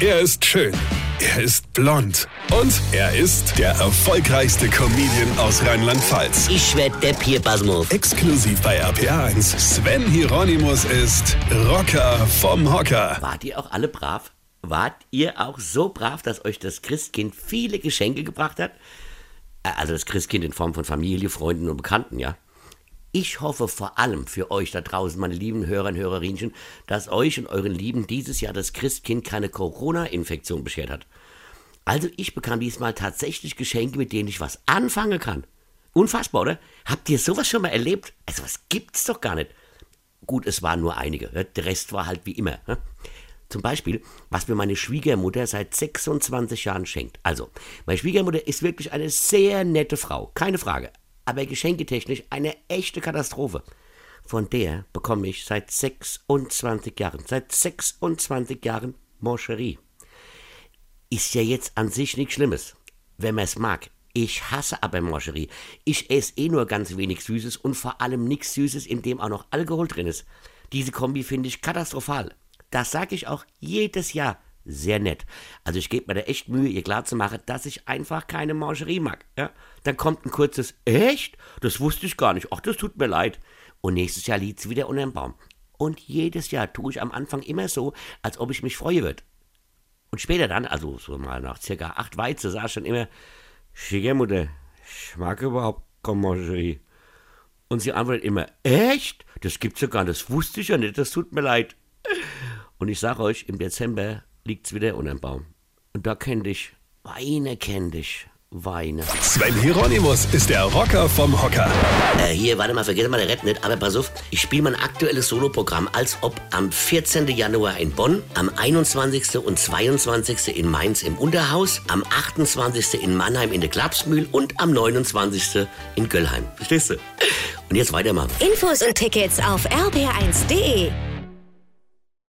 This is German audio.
Er ist schön. Er ist blond. Und er ist der erfolgreichste Comedian aus Rheinland-Pfalz. Ich werd der Pierpasmus. Exklusiv bei RPA1. Sven Hieronymus ist Rocker vom Hocker. Wart ihr auch alle brav? Wart ihr auch so brav, dass euch das Christkind viele Geschenke gebracht hat? Äh, Also das Christkind in Form von Familie, Freunden und Bekannten, ja? Ich hoffe vor allem für euch da draußen, meine lieben Hörer und Hörerinchen, dass euch und euren Lieben dieses Jahr das Christkind keine Corona-Infektion beschert hat. Also ich bekam diesmal tatsächlich Geschenke, mit denen ich was anfangen kann. Unfassbar, oder? Habt ihr sowas schon mal erlebt? Also was gibt's doch gar nicht. Gut, es waren nur einige. Der Rest war halt wie immer. Zum Beispiel, was mir meine Schwiegermutter seit 26 Jahren schenkt. Also, meine Schwiegermutter ist wirklich eine sehr nette Frau, keine Frage. Aber geschenketechnisch eine echte Katastrophe. Von der bekomme ich seit 26 Jahren, seit 26 Jahren Mancherie. Ist ja jetzt an sich nichts Schlimmes, wenn man es mag. Ich hasse aber Mancherie. Ich esse eh nur ganz wenig Süßes und vor allem nichts Süßes, in dem auch noch Alkohol drin ist. Diese Kombi finde ich katastrophal. Das sage ich auch jedes Jahr. Sehr nett. Also ich gebe mir da echt Mühe, ihr klarzumachen, dass ich einfach keine Mangerie mag. Ja? Dann kommt ein kurzes Echt? Das wusste ich gar nicht. Ach, das tut mir leid. Und nächstes Jahr liegt's wieder unter dem Baum. Und jedes Jahr tue ich am Anfang immer so, als ob ich mich freue würde. Und später dann, also so mal nach circa acht Weizen, sag ich schon immer, Schwiegermutter, ich mag überhaupt keine Mangerie. Und sie antwortet immer, echt? Das gibt's ja gar nicht, das wusste ich ja nicht, das tut mir leid. Und ich sag euch, im Dezember liegt's wieder unterm Baum. Und da kenn dich, Weine kenn dich, Weine. Sven Hieronymus ist der Rocker vom Hocker. Äh, hier, warte mal, vergiss mal, der Rett nicht, aber pass auf, ich spiele mein aktuelles Soloprogramm, als ob am 14. Januar in Bonn, am 21. und 22. in Mainz im Unterhaus, am 28. in Mannheim in der Klapsmühl und am 29. in Göllheim. Verstehst du? Und jetzt weitermachen. Infos und Tickets auf rb1.de.